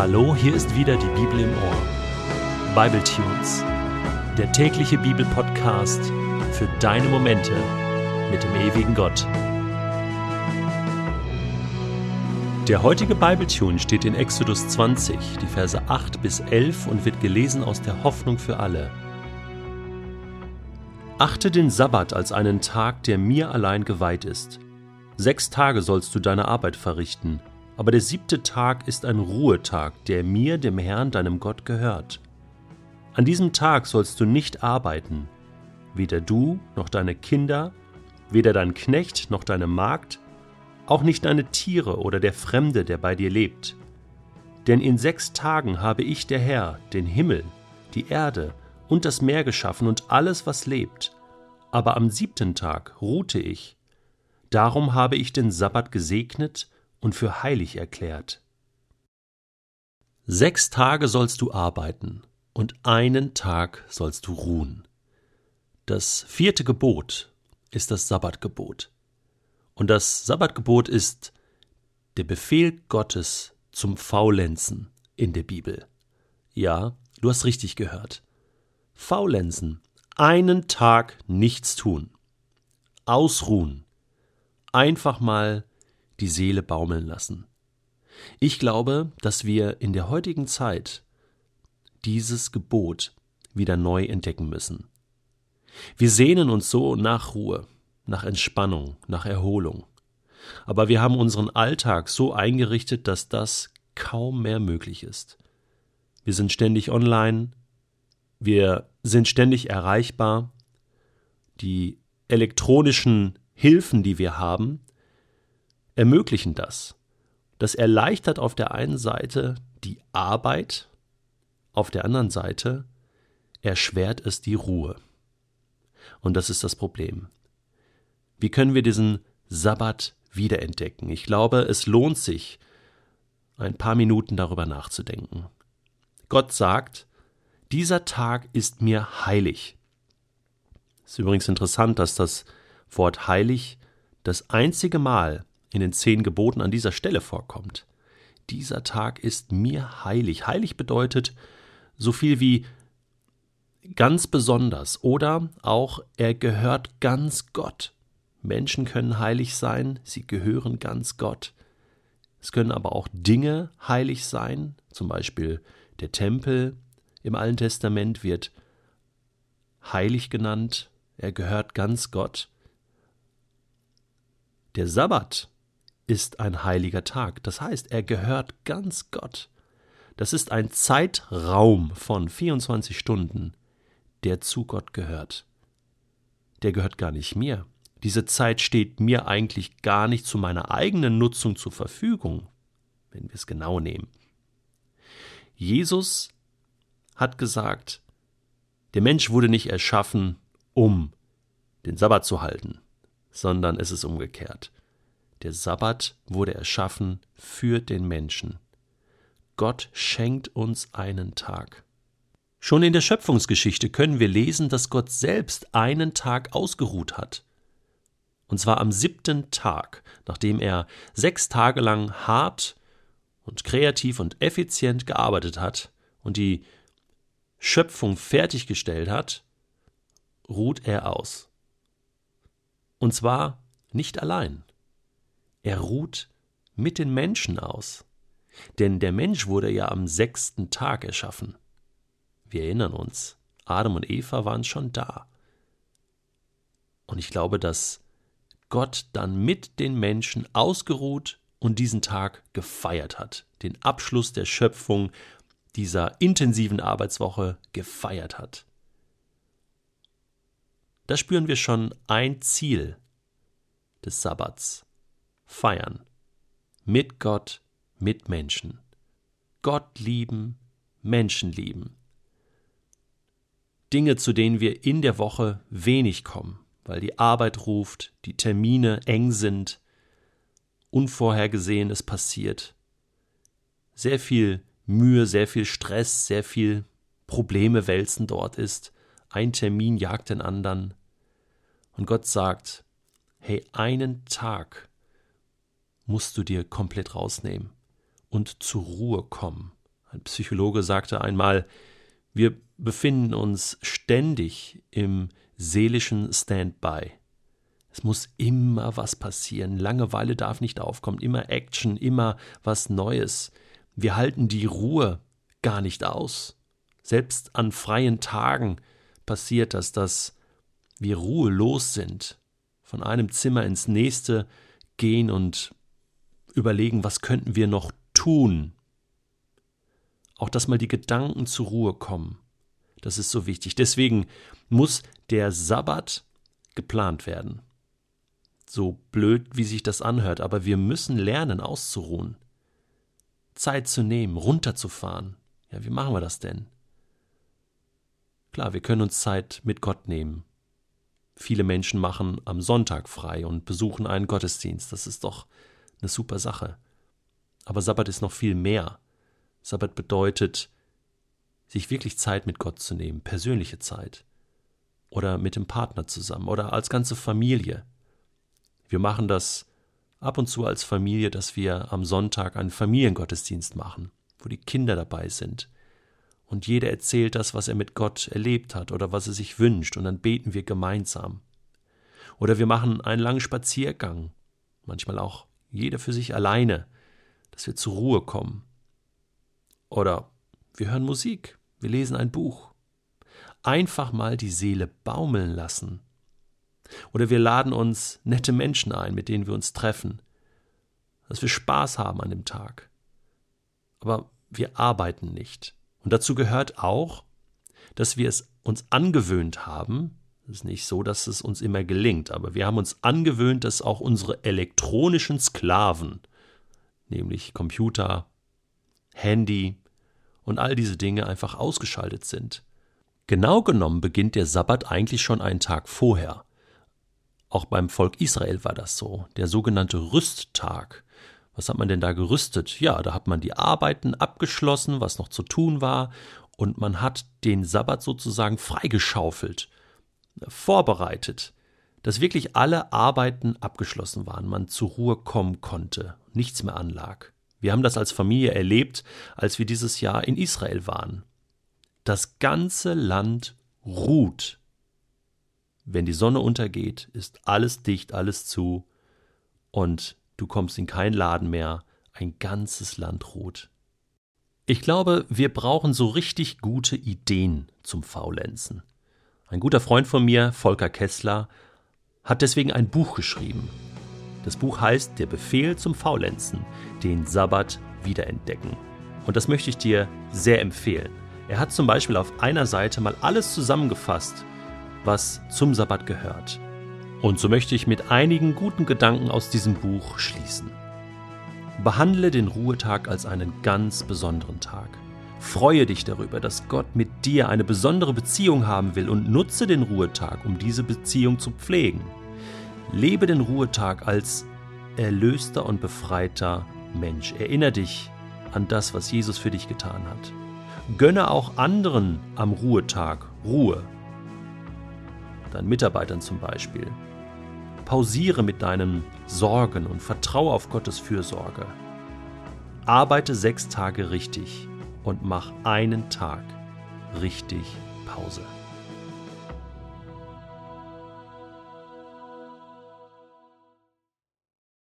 Hallo, hier ist wieder die Bibel im Ohr. Bible Tunes, der tägliche Bibelpodcast für deine Momente mit dem ewigen Gott. Der heutige Bible Tune steht in Exodus 20, die Verse 8 bis 11 und wird gelesen aus der Hoffnung für alle. Achte den Sabbat als einen Tag, der mir allein geweiht ist. Sechs Tage sollst du deine Arbeit verrichten aber der siebte Tag ist ein Ruhetag, der mir, dem Herrn, deinem Gott, gehört. An diesem Tag sollst du nicht arbeiten, weder du noch deine Kinder, weder dein Knecht noch deine Magd, auch nicht deine Tiere oder der Fremde, der bei dir lebt. Denn in sechs Tagen habe ich, der Herr, den Himmel, die Erde und das Meer geschaffen und alles, was lebt. Aber am siebten Tag ruhte ich. Darum habe ich den Sabbat gesegnet und für heilig erklärt. Sechs Tage sollst du arbeiten und einen Tag sollst du ruhen. Das vierte Gebot ist das Sabbatgebot. Und das Sabbatgebot ist der Befehl Gottes zum Faulenzen in der Bibel. Ja, du hast richtig gehört. Faulenzen, einen Tag nichts tun, ausruhen, einfach mal die Seele baumeln lassen. Ich glaube, dass wir in der heutigen Zeit dieses Gebot wieder neu entdecken müssen. Wir sehnen uns so nach Ruhe, nach Entspannung, nach Erholung. Aber wir haben unseren Alltag so eingerichtet, dass das kaum mehr möglich ist. Wir sind ständig online, wir sind ständig erreichbar. Die elektronischen Hilfen, die wir haben, ermöglichen das. Das erleichtert auf der einen Seite die Arbeit, auf der anderen Seite erschwert es die Ruhe. Und das ist das Problem. Wie können wir diesen Sabbat wiederentdecken? Ich glaube, es lohnt sich, ein paar Minuten darüber nachzudenken. Gott sagt, dieser Tag ist mir heilig. Es ist übrigens interessant, dass das Wort heilig das einzige Mal in den zehn Geboten an dieser Stelle vorkommt. Dieser Tag ist mir heilig. Heilig bedeutet so viel wie ganz besonders oder auch er gehört ganz Gott. Menschen können heilig sein, sie gehören ganz Gott. Es können aber auch Dinge heilig sein, zum Beispiel der Tempel im Alten Testament wird heilig genannt, er gehört ganz Gott. Der Sabbat ist ein heiliger Tag. Das heißt, er gehört ganz Gott. Das ist ein Zeitraum von 24 Stunden, der zu Gott gehört. Der gehört gar nicht mir. Diese Zeit steht mir eigentlich gar nicht zu meiner eigenen Nutzung zur Verfügung, wenn wir es genau nehmen. Jesus hat gesagt, der Mensch wurde nicht erschaffen, um den Sabbat zu halten, sondern es ist umgekehrt. Der Sabbat wurde erschaffen für den Menschen. Gott schenkt uns einen Tag. Schon in der Schöpfungsgeschichte können wir lesen, dass Gott selbst einen Tag ausgeruht hat. Und zwar am siebten Tag, nachdem er sechs Tage lang hart und kreativ und effizient gearbeitet hat und die Schöpfung fertiggestellt hat, ruht er aus. Und zwar nicht allein. Er ruht mit den Menschen aus. Denn der Mensch wurde ja am sechsten Tag erschaffen. Wir erinnern uns, Adam und Eva waren schon da. Und ich glaube, dass Gott dann mit den Menschen ausgeruht und diesen Tag gefeiert hat, den Abschluss der Schöpfung dieser intensiven Arbeitswoche gefeiert hat. Da spüren wir schon ein Ziel des Sabbats feiern. Mit Gott, mit Menschen. Gott lieben, Menschen lieben. Dinge, zu denen wir in der Woche wenig kommen, weil die Arbeit ruft, die Termine eng sind, Unvorhergesehenes passiert. Sehr viel Mühe, sehr viel Stress, sehr viel Probleme wälzen dort ist. Ein Termin jagt den anderen. Und Gott sagt, hey, einen Tag musst du dir komplett rausnehmen und zur Ruhe kommen Ein Psychologe sagte einmal, wir befinden uns ständig im seelischen Standby. Es muss immer was passieren. Langeweile darf nicht aufkommen. Immer Action, immer was Neues. Wir halten die Ruhe gar nicht aus. Selbst an freien Tagen passiert das, dass wir ruhelos sind, von einem Zimmer ins nächste gehen und überlegen, was könnten wir noch tun. Auch dass mal die Gedanken zur Ruhe kommen. Das ist so wichtig. Deswegen muss der Sabbat geplant werden. So blöd, wie sich das anhört, aber wir müssen lernen, auszuruhen. Zeit zu nehmen, runterzufahren. Ja, wie machen wir das denn? Klar, wir können uns Zeit mit Gott nehmen. Viele Menschen machen am Sonntag frei und besuchen einen Gottesdienst. Das ist doch eine super Sache. Aber Sabbat ist noch viel mehr. Sabbat bedeutet, sich wirklich Zeit mit Gott zu nehmen, persönliche Zeit. Oder mit dem Partner zusammen oder als ganze Familie. Wir machen das ab und zu als Familie, dass wir am Sonntag einen Familiengottesdienst machen, wo die Kinder dabei sind, und jeder erzählt das, was er mit Gott erlebt hat oder was er sich wünscht, und dann beten wir gemeinsam. Oder wir machen einen langen Spaziergang, manchmal auch jeder für sich alleine, dass wir zur Ruhe kommen. Oder wir hören Musik, wir lesen ein Buch. Einfach mal die Seele baumeln lassen. Oder wir laden uns nette Menschen ein, mit denen wir uns treffen, dass wir Spaß haben an dem Tag. Aber wir arbeiten nicht. Und dazu gehört auch, dass wir es uns angewöhnt haben, es ist nicht so, dass es uns immer gelingt, aber wir haben uns angewöhnt, dass auch unsere elektronischen Sklaven, nämlich Computer, Handy und all diese Dinge einfach ausgeschaltet sind. Genau genommen beginnt der Sabbat eigentlich schon einen Tag vorher. Auch beim Volk Israel war das so, der sogenannte Rüsttag. Was hat man denn da gerüstet? Ja, da hat man die Arbeiten abgeschlossen, was noch zu tun war, und man hat den Sabbat sozusagen freigeschaufelt, vorbereitet, dass wirklich alle Arbeiten abgeschlossen waren, man zur Ruhe kommen konnte, nichts mehr anlag. Wir haben das als Familie erlebt, als wir dieses Jahr in Israel waren. Das ganze Land ruht. Wenn die Sonne untergeht, ist alles dicht, alles zu, und du kommst in keinen Laden mehr, ein ganzes Land ruht. Ich glaube, wir brauchen so richtig gute Ideen zum Faulenzen. Ein guter Freund von mir, Volker Kessler, hat deswegen ein Buch geschrieben. Das Buch heißt Der Befehl zum Faulenzen, den Sabbat wiederentdecken. Und das möchte ich dir sehr empfehlen. Er hat zum Beispiel auf einer Seite mal alles zusammengefasst, was zum Sabbat gehört. Und so möchte ich mit einigen guten Gedanken aus diesem Buch schließen. Behandle den Ruhetag als einen ganz besonderen Tag. Freue dich darüber, dass Gott mit dir eine besondere Beziehung haben will und nutze den Ruhetag, um diese Beziehung zu pflegen. Lebe den Ruhetag als erlöster und befreiter Mensch. Erinnere dich an das, was Jesus für dich getan hat. Gönne auch anderen am Ruhetag Ruhe. Deinen Mitarbeitern zum Beispiel. Pausiere mit deinen Sorgen und vertraue auf Gottes Fürsorge. Arbeite sechs Tage richtig und mach einen Tag richtig Pause.